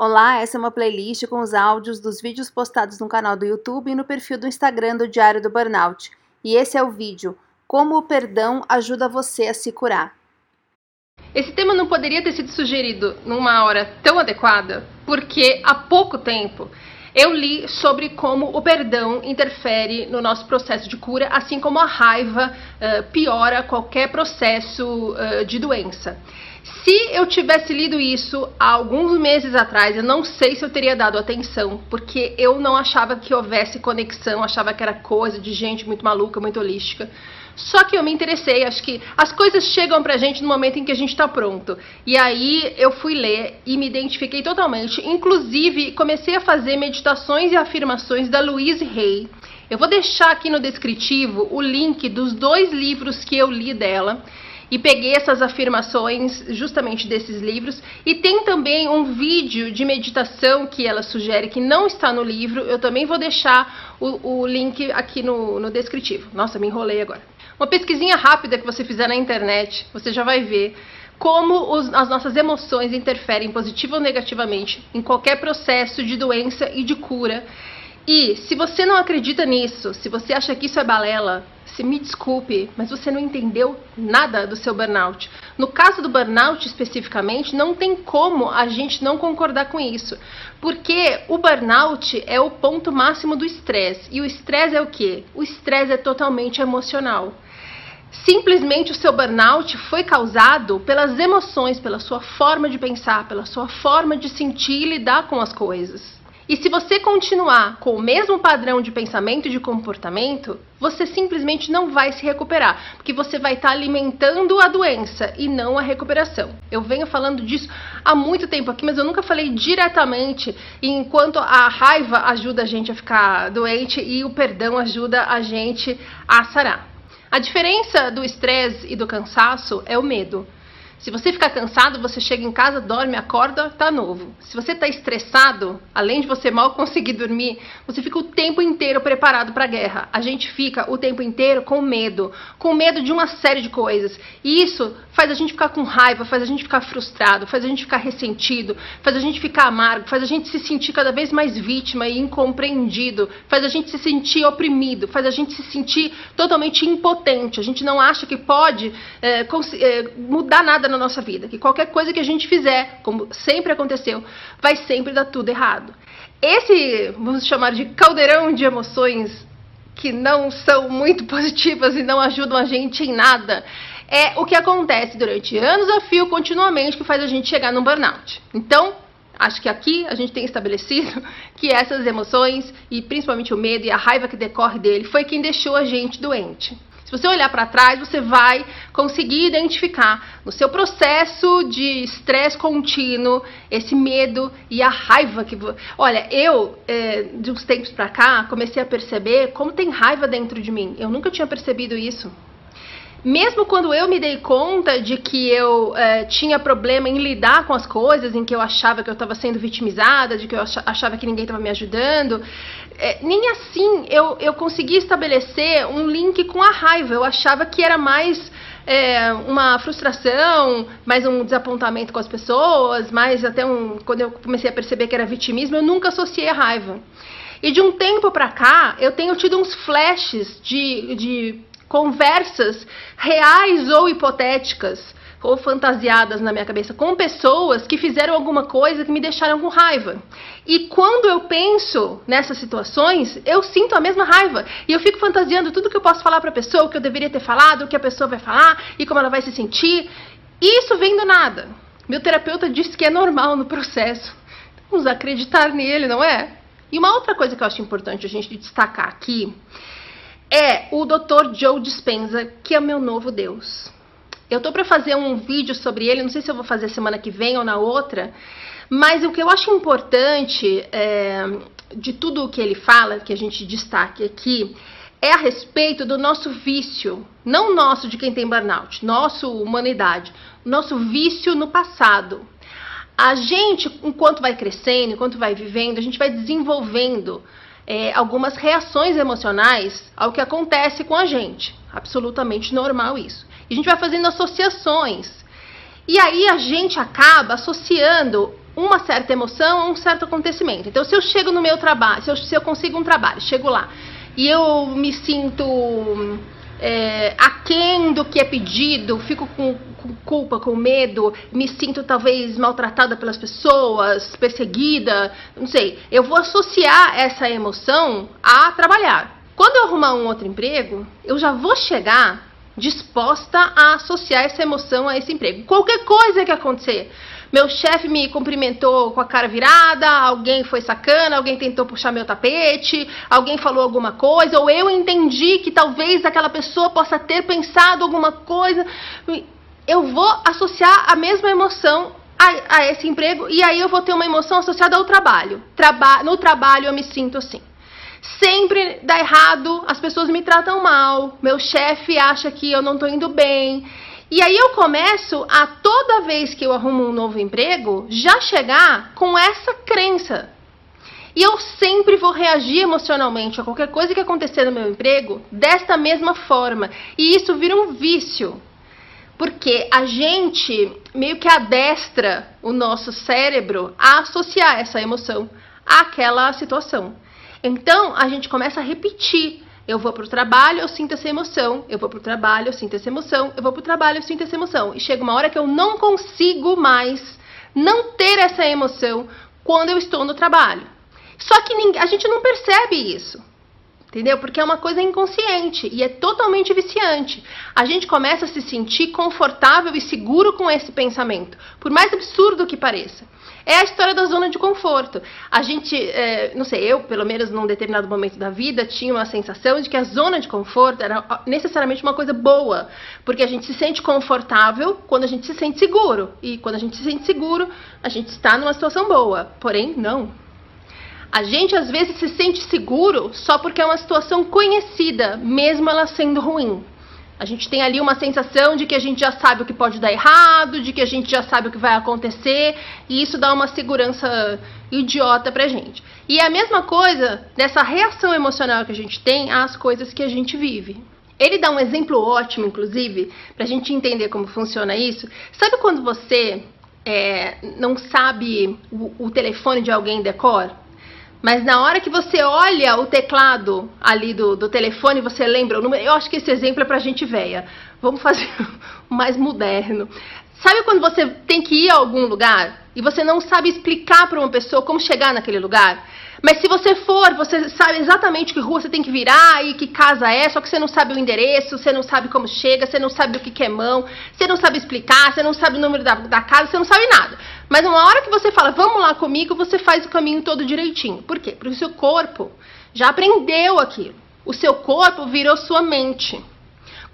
Olá, essa é uma playlist com os áudios dos vídeos postados no canal do YouTube e no perfil do Instagram do Diário do Burnout. E esse é o vídeo Como o perdão ajuda você a se curar. Esse tema não poderia ter sido sugerido numa hora tão adequada, porque há pouco tempo eu li sobre como o perdão interfere no nosso processo de cura, assim como a raiva uh, piora qualquer processo uh, de doença. Se eu tivesse lido isso há alguns meses atrás, eu não sei se eu teria dado atenção, porque eu não achava que houvesse conexão, achava que era coisa de gente muito maluca, muito holística. Só que eu me interessei, acho que as coisas chegam pra gente no momento em que a gente tá pronto. E aí eu fui ler e me identifiquei totalmente. Inclusive, comecei a fazer meditações e afirmações da Louise Hay. Eu vou deixar aqui no descritivo o link dos dois livros que eu li dela e peguei essas afirmações justamente desses livros. E tem também um vídeo de meditação que ela sugere que não está no livro. Eu também vou deixar o, o link aqui no, no descritivo. Nossa, me enrolei agora. Uma pesquisinha rápida que você fizer na internet, você já vai ver como os, as nossas emoções interferem positiva ou negativamente em qualquer processo de doença e de cura. E se você não acredita nisso, se você acha que isso é balela, se me desculpe, mas você não entendeu nada do seu burnout. No caso do burnout especificamente, não tem como a gente não concordar com isso, porque o burnout é o ponto máximo do estresse. E o estresse é o quê? O estresse é totalmente emocional. Simplesmente o seu burnout foi causado pelas emoções, pela sua forma de pensar, pela sua forma de sentir e lidar com as coisas. E se você continuar com o mesmo padrão de pensamento e de comportamento, você simplesmente não vai se recuperar, porque você vai estar tá alimentando a doença e não a recuperação. Eu venho falando disso há muito tempo aqui, mas eu nunca falei diretamente enquanto a raiva ajuda a gente a ficar doente e o perdão ajuda a gente a sarar. A diferença do estresse e do cansaço é o medo. Se você ficar cansado, você chega em casa, dorme, acorda, tá novo. Se você tá estressado, além de você mal conseguir dormir, você fica o tempo inteiro preparado para a guerra. A gente fica o tempo inteiro com medo, com medo de uma série de coisas. E isso faz a gente ficar com raiva, faz a gente ficar frustrado, faz a gente ficar ressentido, faz a gente ficar amargo, faz a gente se sentir cada vez mais vítima e incompreendido, faz a gente se sentir oprimido, faz a gente se sentir totalmente impotente. A gente não acha que pode é, é, mudar nada na nossa vida, que qualquer coisa que a gente fizer, como sempre aconteceu, vai sempre dar tudo errado. Esse, vamos chamar de caldeirão de emoções que não são muito positivas e não ajudam a gente em nada, é o que acontece durante anos a fio, continuamente, que faz a gente chegar num burnout. Então, acho que aqui a gente tem estabelecido que essas emoções, e principalmente o medo e a raiva que decorre dele, foi quem deixou a gente doente. Se você olhar para trás, você vai conseguir identificar no seu processo de estresse contínuo esse medo e a raiva que. Olha, eu, é, de uns tempos para cá, comecei a perceber como tem raiva dentro de mim. Eu nunca tinha percebido isso. Mesmo quando eu me dei conta de que eu é, tinha problema em lidar com as coisas, em que eu achava que eu estava sendo vitimizada, de que eu achava que ninguém estava me ajudando, é, nem assim eu, eu consegui estabelecer um link com a raiva. Eu achava que era mais é, uma frustração, mais um desapontamento com as pessoas, mais até um. Quando eu comecei a perceber que era vitimismo, eu nunca associei a raiva. E de um tempo para cá, eu tenho tido uns flashes de, de conversas reais ou hipotéticas ou fantasiadas na minha cabeça com pessoas que fizeram alguma coisa que me deixaram com raiva. E quando eu penso nessas situações, eu sinto a mesma raiva. E eu fico fantasiando tudo que eu posso falar para a pessoa, o que eu deveria ter falado, o que a pessoa vai falar e como ela vai se sentir. Isso vem do nada. Meu terapeuta disse que é normal no processo. Vamos acreditar nele, não é? E uma outra coisa que eu acho importante a gente destacar aqui é o Dr. Joe Dispenza, que é o meu novo Deus. Eu tô para fazer um vídeo sobre ele, não sei se eu vou fazer semana que vem ou na outra, mas o que eu acho importante é, de tudo o que ele fala, que a gente destaque aqui, é a respeito do nosso vício, não nosso de quem tem burnout, nosso humanidade, nosso vício no passado. A gente, enquanto vai crescendo, enquanto vai vivendo, a gente vai desenvolvendo é, algumas reações emocionais ao que acontece com a gente. Absolutamente normal isso. E a gente vai fazendo associações. E aí a gente acaba associando uma certa emoção, um certo acontecimento. Então, se eu chego no meu trabalho, se eu, se eu consigo um trabalho, chego lá e eu me sinto é, aquém do que é pedido, fico com, com, culpa, com medo, me sinto talvez maltratada pelas pessoas, perseguida, não sei. Eu vou associar essa emoção a trabalhar. Quando eu arrumar um outro emprego, eu já vou chegar disposta a associar essa emoção a esse emprego. Qualquer coisa que acontecer, meu chefe me cumprimentou com a cara virada, alguém foi sacana, alguém tentou puxar meu tapete, alguém falou alguma coisa, ou eu entendi que talvez aquela pessoa possa ter pensado alguma coisa. Eu vou associar a mesma emoção a, a esse emprego e aí eu vou ter uma emoção associada ao trabalho. Traba no trabalho eu me sinto assim sempre dá errado, as pessoas me tratam mal, meu chefe acha que eu não estou indo bem. E aí eu começo a toda vez que eu arrumo um novo emprego, já chegar com essa crença. E eu sempre vou reagir emocionalmente a qualquer coisa que acontecer no meu emprego desta mesma forma. E isso vira um vício. Porque a gente meio que adestra o nosso cérebro a associar essa emoção àquela situação. Então a gente começa a repetir. Eu vou para o trabalho, eu sinto essa emoção. Eu vou para o trabalho, eu sinto essa emoção. Eu vou para o trabalho, eu sinto essa emoção. E chega uma hora que eu não consigo mais não ter essa emoção quando eu estou no trabalho. Só que a gente não percebe isso. Entendeu? Porque é uma coisa inconsciente e é totalmente viciante. A gente começa a se sentir confortável e seguro com esse pensamento, por mais absurdo que pareça. É a história da zona de conforto. A gente, é, não sei, eu, pelo menos num determinado momento da vida, tinha uma sensação de que a zona de conforto era necessariamente uma coisa boa, porque a gente se sente confortável quando a gente se sente seguro. E quando a gente se sente seguro, a gente está numa situação boa. Porém, não. A gente às vezes se sente seguro só porque é uma situação conhecida, mesmo ela sendo ruim. A gente tem ali uma sensação de que a gente já sabe o que pode dar errado, de que a gente já sabe o que vai acontecer, e isso dá uma segurança idiota pra gente. E é a mesma coisa dessa reação emocional que a gente tem às coisas que a gente vive. Ele dá um exemplo ótimo, inclusive, pra gente entender como funciona isso. Sabe quando você é, não sabe o, o telefone de alguém decor? Mas na hora que você olha o teclado ali do, do telefone, você lembra o número. Eu acho que esse exemplo é pra gente velha. Vamos fazer o mais moderno. Sabe quando você tem que ir a algum lugar e você não sabe explicar para uma pessoa como chegar naquele lugar? Mas se você for, você sabe exatamente que rua você tem que virar e que casa é, só que você não sabe o endereço, você não sabe como chega, você não sabe o que é mão, você não sabe explicar, você não sabe o número da, da casa, você não sabe nada. Mas uma hora que você fala, vamos lá comigo, você faz o caminho todo direitinho. Por quê? Porque o seu corpo já aprendeu aquilo. O seu corpo virou sua mente.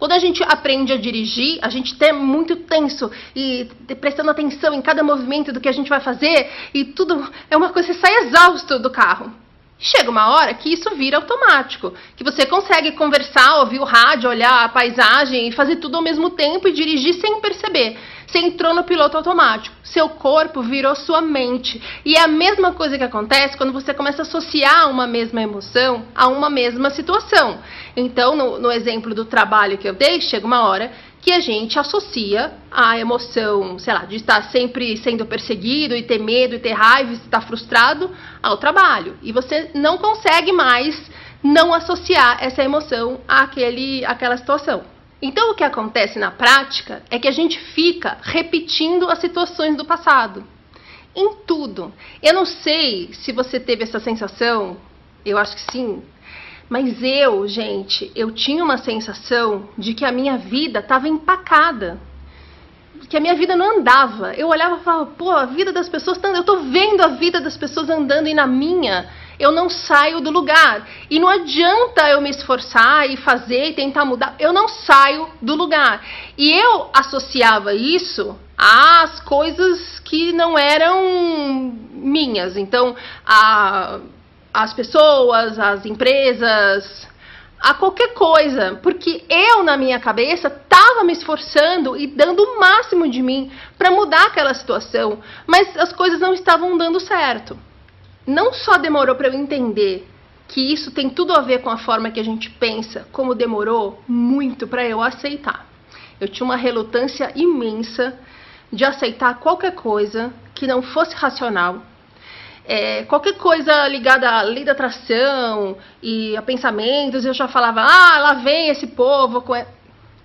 Quando a gente aprende a dirigir, a gente tem muito tenso e prestando atenção em cada movimento do que a gente vai fazer e tudo é uma coisa, você sai exausto do carro. Chega uma hora que isso vira automático, que você consegue conversar, ouvir o rádio, olhar a paisagem e fazer tudo ao mesmo tempo e dirigir sem perceber. Você entrou no piloto automático. Seu corpo virou sua mente. E é a mesma coisa que acontece quando você começa a associar uma mesma emoção a uma mesma situação. Então, no, no exemplo do trabalho que eu dei, chega uma hora que a gente associa a emoção, sei lá, de estar sempre sendo perseguido e ter medo e ter raiva e estar frustrado ao trabalho. E você não consegue mais não associar essa emoção àquele, àquela situação. Então, o que acontece na prática é que a gente fica repetindo as situações do passado. Em tudo. Eu não sei se você teve essa sensação, eu acho que sim. Mas eu, gente, eu tinha uma sensação de que a minha vida estava empacada. Que a minha vida não andava. Eu olhava e falava, pô, a vida das pessoas tá andando. Eu estou vendo a vida das pessoas andando e na minha eu não saio do lugar. E não adianta eu me esforçar e fazer e tentar mudar, eu não saio do lugar. E eu associava isso às coisas que não eram minhas. Então, a, as pessoas, as empresas, a qualquer coisa, porque eu na minha cabeça estava me esforçando e dando o máximo de mim para mudar aquela situação, mas as coisas não estavam dando certo não só demorou para eu entender que isso tem tudo a ver com a forma que a gente pensa, como demorou muito para eu aceitar. Eu tinha uma relutância imensa de aceitar qualquer coisa que não fosse racional. É, qualquer coisa ligada à lei da atração e a pensamentos, eu já falava, ah, lá vem esse povo.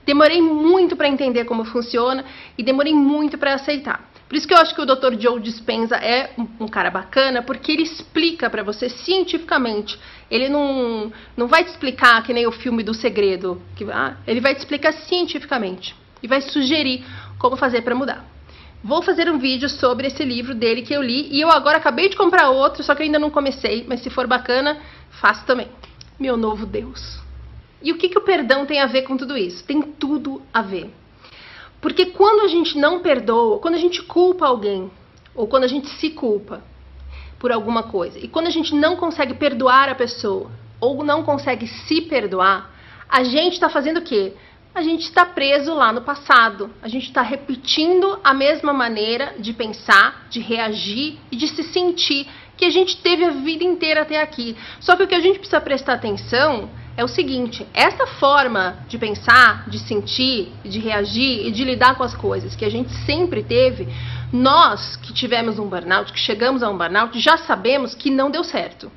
Demorei muito para entender como funciona e demorei muito para aceitar. Por isso que eu acho que o Dr. Joe Dispenza é um, cara bacana, porque ele explica para você cientificamente. Ele não, não vai te explicar que nem o filme do segredo. Que, ah, ele vai te explicar cientificamente e vai sugerir como fazer para mudar. Vou fazer um vídeo sobre esse livro dele que eu li e eu agora acabei de comprar outro, só que ainda não comecei, mas se for bacana, faço também. Meu novo Deus. E o que, que o perdão tem a ver com tudo isso? Tem tudo a ver. Porque quando a gente não perdoa, quando a gente culpa alguém, ou quando a gente se culpa por alguma coisa, e quando a gente não consegue perdoar a pessoa, ou não consegue se perdoar, a gente está fazendo o quê? A gente está preso lá no passado. A gente está repetindo a mesma maneira de pensar, de reagir e de se sentir que a gente teve a vida inteira até aqui. Só que o que a gente precisa prestar atenção é o seguinte: essa forma de pensar, de sentir, de reagir e de lidar com as coisas que a gente sempre teve, nós que tivemos um burnout, que chegamos a um burnout, já sabemos que não deu certo.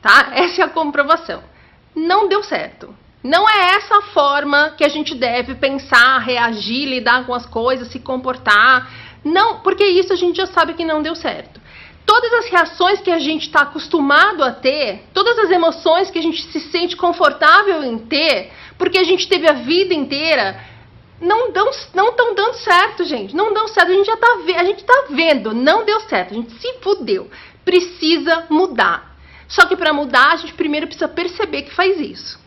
Tá? Essa é a comprovação. Não deu certo. Não é essa a forma que a gente deve pensar, reagir, lidar com as coisas, se comportar. Não, porque isso a gente já sabe que não deu certo todas as reações que a gente está acostumado a ter, todas as emoções que a gente se sente confortável em ter, porque a gente teve a vida inteira, não estão não dando certo, gente. Não dão certo. A gente já está a gente tá vendo, não deu certo. A gente se fudeu. Precisa mudar. Só que para mudar, a gente primeiro precisa perceber que faz isso.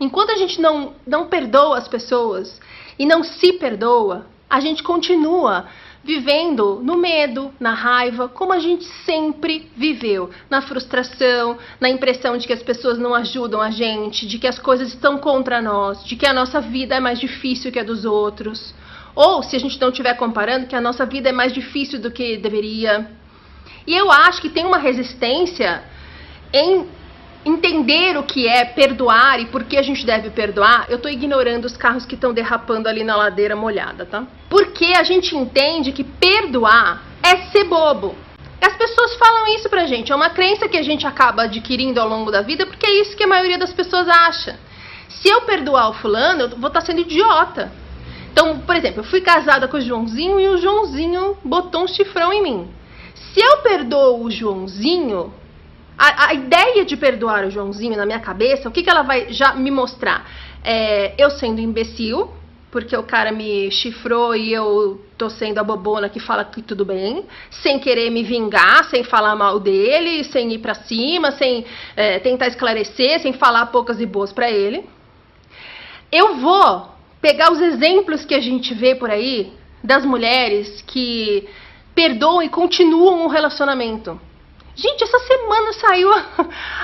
Enquanto a gente não, não perdoa as pessoas e não se perdoa, a gente continua vivendo no medo, na raiva, como a gente sempre viveu, na frustração, na impressão de que as pessoas não ajudam a gente, de que as coisas estão contra nós, de que a nossa vida é mais difícil que a dos outros. Ou, se a gente não estiver comparando, que a nossa vida é mais difícil do que deveria. E eu acho que tem uma resistência em entender o que é perdoar e por que a gente deve perdoar, eu estou ignorando os carros que estão derrapando ali na ladeira molhada, tá? Porque a gente entende que perdoar é ser bobo. As pessoas falam isso pra gente, é uma crença que a gente acaba adquirindo ao longo da vida, porque é isso que a maioria das pessoas acha. Se eu perdoar o fulano, eu vou estar tá sendo idiota. Então, por exemplo, eu fui casada com o Joãozinho e o Joãozinho botou um chifrão em mim. Se eu perdoo o Joãozinho, a, a, ideia de perdoar o Joãozinho na minha cabeça, o que, que ela vai já me mostrar? É, eu sendo imbecil, porque o cara me chifrou e eu tô sendo a bobona que fala que tudo bem, sem querer me vingar, sem falar mal dele, sem ir para cima, sem é, tentar esclarecer, sem falar poucas e boas para ele. Eu vou pegar os exemplos que a gente vê por aí das mulheres que perdoam e continuam um relacionamento. Gente, essa semana saiu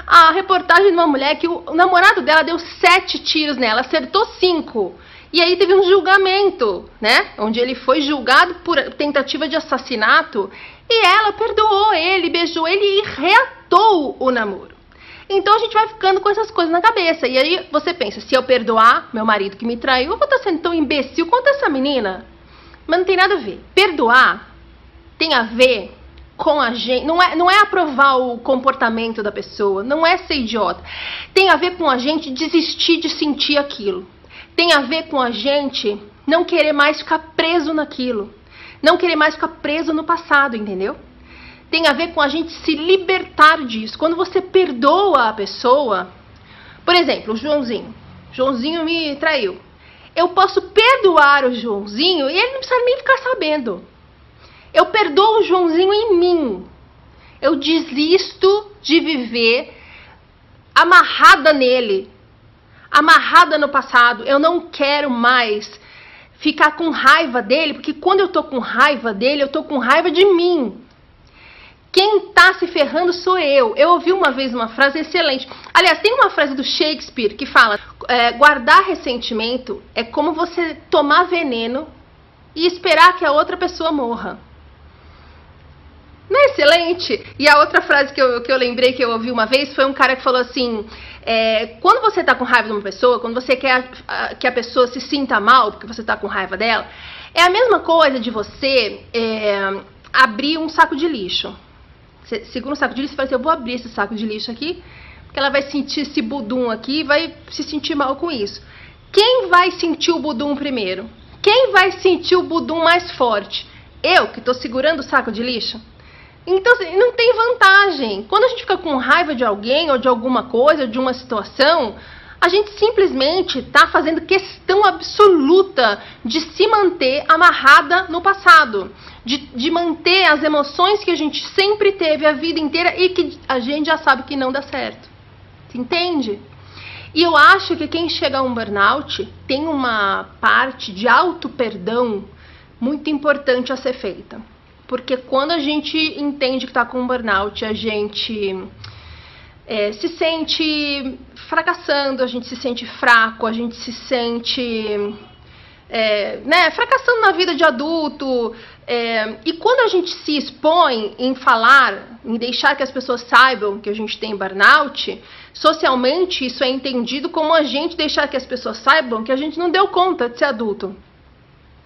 a, reportagem de uma mulher que o, o namorado dela deu sete tiros nela, acertou cinco. E aí teve um julgamento, né? Onde ele foi julgado por tentativa de assassinato e ela perdoou ele, beijou ele e reatou o namoro. Então a gente vai ficando com essas coisas na cabeça. E aí você pensa, se eu perdoar meu marido que me traiu, eu vou estar sendo tão imbecil quanto essa menina. Mas não tem nada a ver. Perdoar tem a ver com a gente. Não é, não é aprovar o comportamento da pessoa, não é ser idiota. Tem a ver com a gente desistir de sentir aquilo. Tem a ver com a gente não querer mais ficar preso naquilo. Não querer mais ficar preso no passado, entendeu? Tem a ver com a gente se libertar disso. Quando você perdoa a pessoa, por exemplo, o Joãozinho. Joãozinho me traiu. Eu posso perdoar o Joãozinho e ele não precisa nem ficar sabendo. Eu perdoo o Joãozinho em mim. Eu desisto de viver amarrada nele, amarrada no passado. Eu não quero mais ficar com raiva dele, porque quando eu tô com raiva dele, eu tô com raiva de mim. Quem tá se ferrando sou eu. Eu ouvi uma vez uma frase excelente. Aliás, tem uma frase do Shakespeare que fala: é, guardar ressentimento é como você tomar veneno e esperar que a outra pessoa morra. Não é excelente? E a outra frase que eu, que eu lembrei que eu ouvi uma vez foi um cara que falou assim: é, quando você está com raiva de uma pessoa, quando você quer a, que a pessoa se sinta mal porque você está com raiva dela, é a mesma coisa de você é, abrir um saco de lixo. Você segura um saco de lixo e fala assim, eu vou abrir esse saco de lixo aqui, porque ela vai sentir esse budum aqui e vai se sentir mal com isso. Quem vai sentir o budum primeiro? Quem vai sentir o budum mais forte? Eu, que estou segurando o saco de lixo? Então, assim, não tem vantagem. Quando a gente fica com raiva de alguém ou de alguma coisa, de uma situação, a gente simplesmente está fazendo questão absoluta de se manter amarrada no passado, de, de, manter as emoções que a gente sempre teve a vida inteira e que a gente já sabe que não dá certo. Você entende? E eu acho que quem chega a um burnout tem uma parte de auto-perdão muito importante a ser feita. Porque quando a gente entende que está com burnout, a gente é, se sente fracassando, a gente se sente fraco, a gente se sente é, né, fracassando na vida de adulto. É, e quando a gente se expõe em falar, em deixar que as pessoas saibam que a gente tem burnout, socialmente isso é entendido como a gente deixar que as pessoas saibam que a gente não deu conta de ser adulto.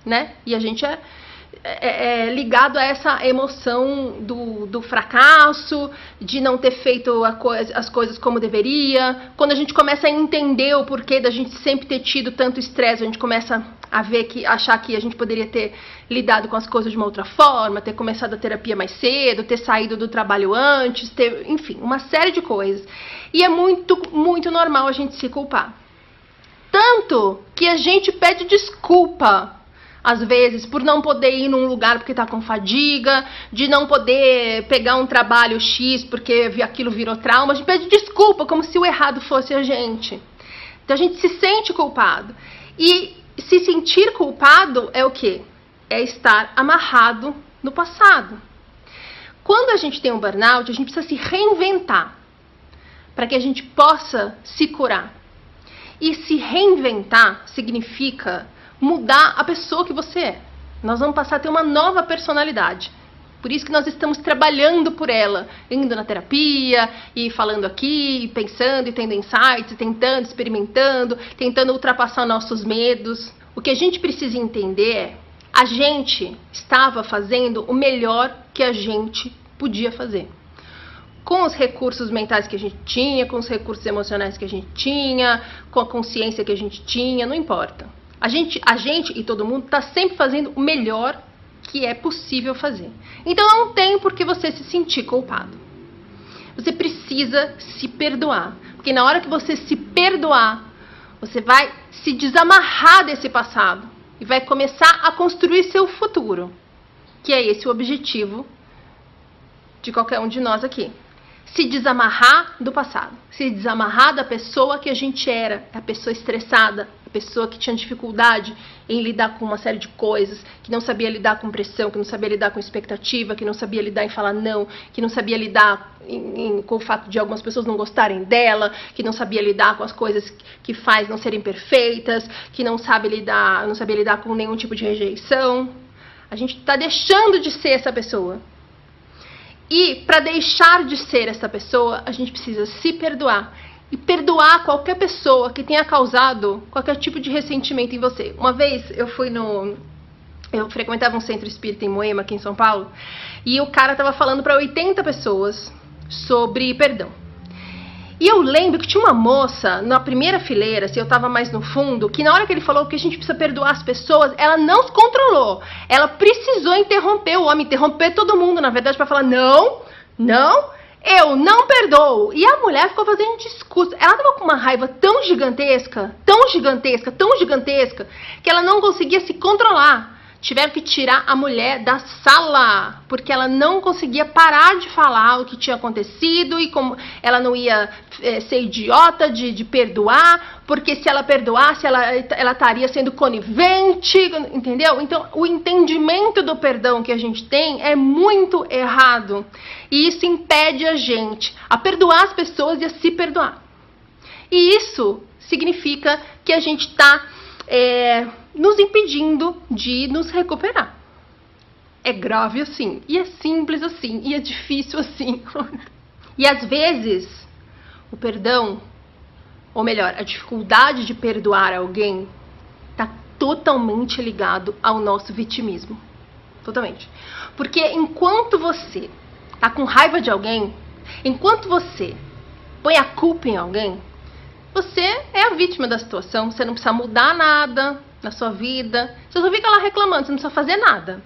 Né? E a gente é é, é, ligado a essa emoção do, do fracasso, de não ter feito as coisas como deveria. Quando a gente começa a entender o porquê da gente sempre ter tido tanto estresse, a gente começa a ver que achar que a gente poderia ter lidado com as coisas de uma outra forma, ter começado a terapia mais cedo, ter saído do trabalho antes, ter, enfim, uma série de coisas. E é muito, muito normal a gente se culpar. Tanto que a gente pede desculpa às vezes, por não poder ir num lugar porque está com fadiga, de não poder pegar um trabalho X porque aquilo virou trauma, a gente pede desculpa, como se o errado fosse a gente. Então a gente se sente culpado. E se sentir culpado é o que? É estar amarrado no passado. Quando a gente tem um burnout, a gente precisa se reinventar para que a gente possa se curar. E se reinventar significa mudar a pessoa que você é. Nós vamos passar a ter uma nova personalidade. Por isso que nós estamos trabalhando por ela, indo na terapia e falando aqui, e pensando e tendo insights, e tentando, experimentando, tentando ultrapassar nossos medos. O que a gente precisa entender é: a gente estava fazendo o melhor que a gente podia fazer. Com os recursos mentais que a gente tinha, com os recursos emocionais que a gente tinha, com a consciência que a gente tinha, não importa. A gente, a gente e todo mundo está sempre fazendo o melhor que é possível fazer. Então não tem por que você se sentir culpado. Você precisa se perdoar. Porque na hora que você se perdoar, você vai se desamarrar desse passado e vai começar a construir seu futuro. Que é esse o objetivo de qualquer um de nós aqui. Se desamarrar do passado, se desamarrar da pessoa que a gente era, a pessoa estressada, a pessoa que tinha dificuldade em lidar com uma série de coisas, que não sabia lidar com pressão, que não sabia lidar com expectativa, que não sabia lidar em falar não, que não sabia lidar em, em, com o fato de algumas pessoas não gostarem dela, que não sabia lidar com as coisas que faz não serem perfeitas, que não sabe lidar, não sabia lidar com nenhum tipo de rejeição. A gente está deixando de ser essa pessoa. E para deixar de ser essa pessoa, a gente precisa se perdoar e perdoar qualquer pessoa que tenha causado qualquer tipo de ressentimento em você. Uma vez eu fui no. Eu frequentava um centro espírita em Moema, aqui em São Paulo, e o cara tava falando para 80 pessoas sobre perdão. E eu lembro que tinha uma moça na primeira fileira, se eu tava mais no fundo, que na hora que ele falou que a gente precisa perdoar as pessoas, ela não se controlou. Ela precisou interromper o homem, interromper todo mundo, na verdade, para falar: não, não, eu não perdoo. E a mulher ficou fazendo discurso. Ela tava com uma raiva tão gigantesca, tão gigantesca, tão gigantesca, que ela não conseguia se controlar. Tiveram que tirar a mulher da sala, porque ela não conseguia parar de falar o que tinha acontecido e como ela não ia é, ser idiota de, de, perdoar, porque se ela perdoasse, ela, ela estaria sendo conivente, entendeu? Então, o entendimento do perdão que a gente tem é muito errado. E isso impede a gente a perdoar as pessoas e a se perdoar. E isso significa que a gente está. É, nos impedindo de nos recuperar. É grave assim, e é simples assim, e é difícil assim. e às vezes, o perdão, ou melhor, a dificuldade de perdoar alguém, está totalmente ligado ao nosso vitimismo. totalmente. Porque enquanto você tá com raiva de alguém, enquanto você põe a culpa em alguém, você é a vítima da situação, você não precisa mudar nada na sua vida, você só fica lá reclamando, você não precisa fazer nada.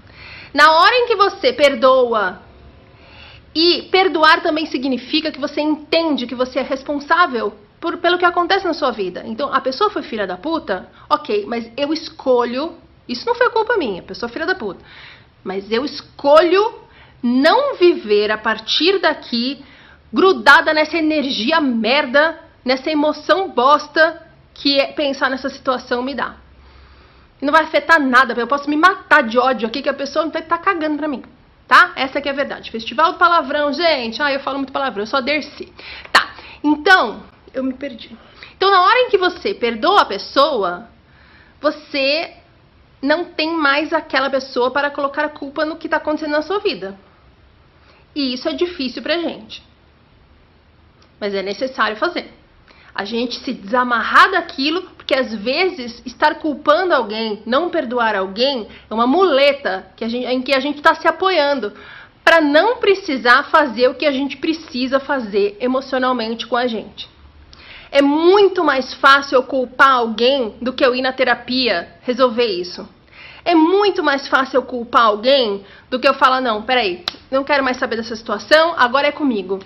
Na hora em que você perdoa, e perdoar também significa que você entende que você é responsável por, pelo que acontece na sua vida. Então, a pessoa foi filha da puta, ok, mas eu escolho. Isso não foi culpa minha, a pessoa é filha da puta. Mas eu escolho não viver a partir daqui grudada nessa energia merda, nessa emoção bosta que é pensar nessa situação me dá. E não vai afetar nada, eu posso me matar de ódio aqui que a pessoa não tá, tá cagando pra mim. Tá? Essa que é a verdade. Festival do palavrão, gente. Ah, eu falo muito palavrão, eu só Dercy. Tá. Então, eu me perdi. Então, na hora em que você perdoa a pessoa, você não tem mais aquela pessoa para colocar a culpa no que está acontecendo na sua vida. E isso é difícil pra gente. Mas é necessário fazer. A gente se desamarrar daquilo, porque às vezes estar culpando alguém, não perdoar alguém, é uma muleta que gente, em que a gente está se apoiando para não precisar fazer o que a gente precisa fazer emocionalmente com a gente. É muito mais fácil eu culpar alguém do que eu ir na terapia resolver isso. É muito mais fácil eu culpar alguém do que eu falar, não, peraí, não quero mais saber dessa situação, agora é comigo.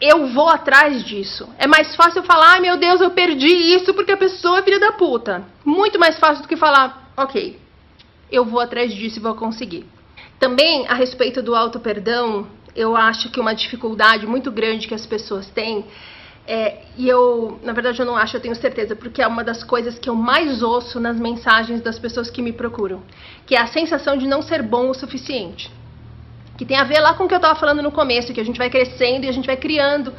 Eu vou atrás disso. É mais fácil falar, ai meu Deus, eu perdi isso porque a pessoa é filha da puta. Muito mais fácil do que falar, ok, eu vou atrás disso e vou conseguir. Também a respeito do auto-perdão, eu acho que uma dificuldade muito grande que as pessoas têm é, e eu, na verdade, eu não acho, eu tenho certeza, porque é uma das coisas que eu mais ouço nas mensagens das pessoas que me procuram, que é a sensação de não ser bom o suficiente. Que tem a ver lá com o que eu estava falando no começo, que a gente vai crescendo e a gente vai criando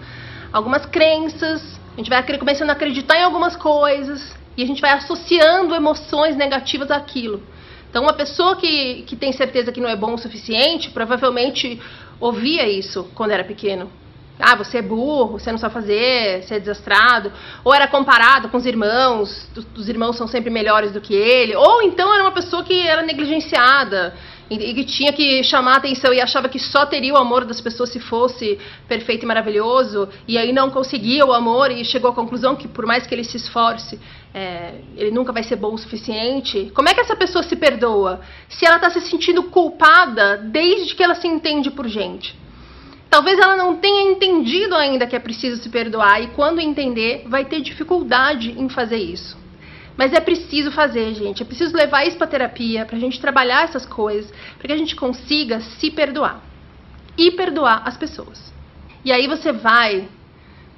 algumas crenças, a gente vai começando a acreditar em algumas coisas e a gente vai associando emoções negativas àquilo. Então, uma pessoa que, que tem certeza que não é bom o suficiente, provavelmente ouvia isso quando era pequeno. Ah, você é burro, você não sabe fazer, você é desastrado. Ou era comparado com os irmãos, os irmãos são sempre melhores do que ele. Ou então era uma pessoa que era negligenciada e que tinha que chamar a atenção e achava que só teria o amor das pessoas se fosse perfeito e maravilhoso. E aí não conseguia o amor e chegou à conclusão que por mais que ele se esforce, é, ele nunca vai ser bom o suficiente. Como é que essa pessoa se perdoa? Se ela está se sentindo culpada desde que ela se entende por gente. Talvez ela não tenha entendido ainda que é preciso se perdoar e quando entender, vai ter dificuldade em fazer isso. Mas é preciso fazer, gente. É preciso levar isso para terapia, para a gente trabalhar essas coisas, para que a gente consiga se perdoar e perdoar as pessoas. E aí você vai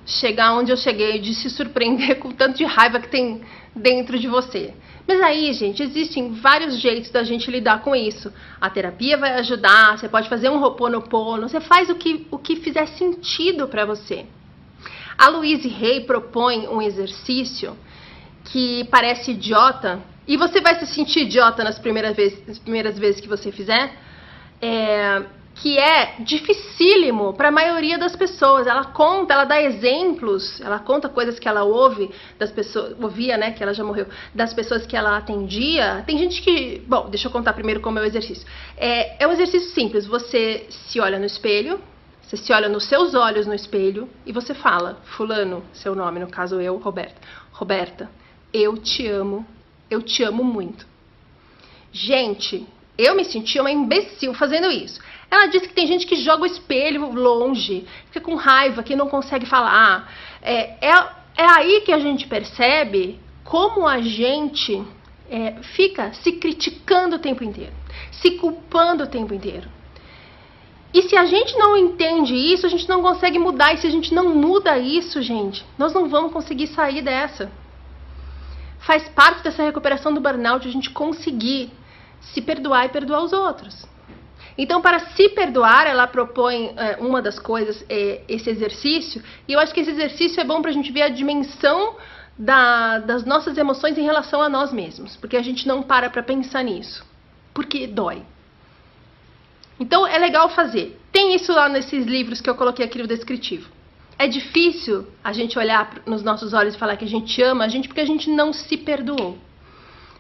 chegar onde eu cheguei, de se surpreender com o tanto de raiva que tem dentro de você. Mas aí, gente, existem vários jeitos da gente lidar com isso. A terapia vai ajudar, você pode fazer um roponopono, você faz o que, o que fizer sentido para você. A Louise Hay propõe um exercício que parece idiota, e você vai se sentir idiota nas primeiras vezes, nas primeiras vezes que você fizer, é, que é dificílimo para a maioria das pessoas. Ela conta, ela dá exemplos, ela conta coisas que ela ouve das pessoas, ouvia, né, que ela já morreu, das pessoas que ela atendia. Tem gente que, bom, deixa eu contar primeiro como é o exercício. É, é um exercício simples. Você se olha no espelho, você se olha nos seus olhos no espelho e você fala, fulano, seu nome, no caso eu, Roberta. Roberta, eu te amo, eu te amo muito. Gente, eu me senti uma imbecil fazendo isso. Ela disse que tem gente que joga o espelho longe, fica com raiva, que não consegue falar. É, é, é aí que a gente percebe como a gente é, fica se criticando o tempo inteiro, se culpando o tempo inteiro. E se a gente não entende isso, a gente não consegue mudar. E se a gente não muda isso, gente, nós não vamos conseguir sair dessa. Faz parte dessa recuperação do burnout a gente conseguir se perdoar e perdoar os outros. Então, para se perdoar, ela propõe é, uma das coisas, é, esse exercício, e eu acho que esse exercício é bom para a gente ver a dimensão da, das nossas emoções em relação a nós mesmos, porque a gente não para para pensar nisso, porque dói. Então, é legal fazer. Tem isso lá nesses livros que eu coloquei aqui no descritivo. É difícil a gente olhar nos nossos olhos e falar que a gente ama a gente porque a gente não se perdoou.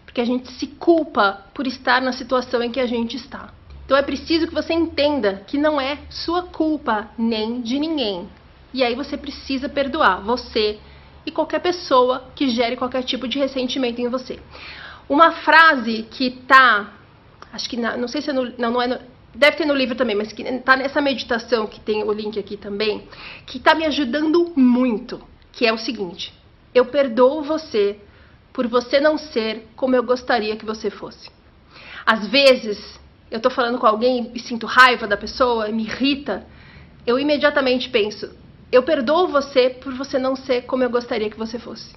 Porque a gente se culpa por estar na situação em que a gente está. Então é preciso que você entenda que não é sua culpa nem de ninguém. E aí você precisa perdoar você e qualquer pessoa que gere qualquer tipo de ressentimento em você. Uma frase que tá, acho que na, não sei se é no, não, não é no, deve ter no livro também, mas que tá nessa meditação que tem o link aqui também, que tá me ajudando muito, que é o seguinte: eu perdoo você por você não ser como eu gostaria que você fosse. Às vezes, eu tô falando com alguém e sinto raiva da pessoa, me irrita, eu imediatamente penso: eu perdoo você por você não ser como eu gostaria que você fosse.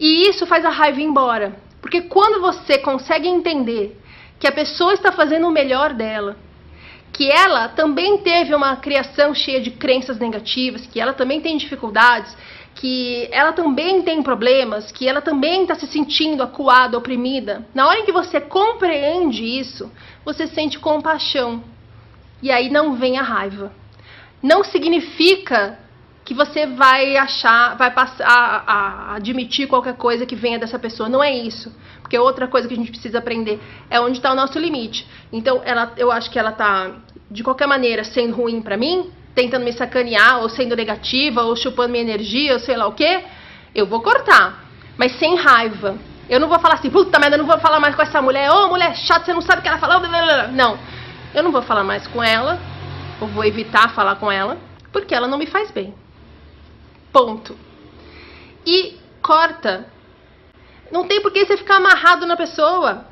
E isso faz a raiva ir embora. Porque quando você consegue entender que a pessoa está fazendo o melhor dela, que ela também teve uma criação cheia de crenças negativas, que ela também tem dificuldades, que ela também tem problemas, que ela também está se sentindo acuada, oprimida. Na hora em que você compreende isso, você sente compaixão. E aí não vem a raiva não significa que você vai achar, vai passar a, a, admitir qualquer coisa que venha dessa pessoa. Não é isso. Porque outra coisa que a gente precisa aprender é onde está o nosso limite. Então, ela, eu acho que ela está, de qualquer maneira, sendo ruim para mim, tentando me sacanear, ou sendo negativa, ou chupando minha energia, ou sei lá o quê. Eu vou cortar, mas sem raiva. Eu não vou falar assim, puta merda, eu não vou falar mais com essa mulher. Ô, oh, mulher chata, você não sabe o que ela falou. Não, eu não vou falar mais com ela ou vou evitar falar com ela, porque ela não me faz bem. Ponto. E corta. Não tem por que você ficar amarrado na pessoa.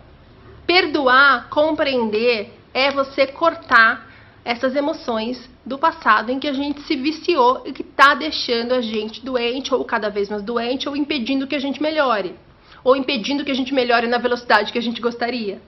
Perdoar, compreender, é você cortar essas emoções do passado em que a gente se viciou e que está deixando a gente doente, ou cada vez mais doente, ou impedindo que a gente melhore. Ou impedindo que a gente melhore na velocidade que a gente gostaria.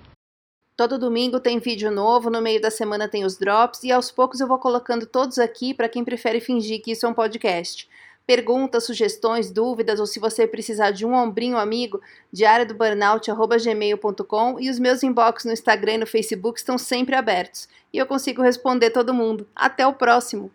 Todo domingo tem vídeo novo, no meio da semana tem os drops e aos poucos eu vou colocando todos aqui para quem prefere fingir que isso é um podcast. Perguntas, sugestões, dúvidas ou se você precisar de um ombrinho amigo, diariodoburnout@gmail.com e os meus inbox no Instagram e no Facebook estão sempre abertos e eu consigo responder todo mundo. Até o próximo.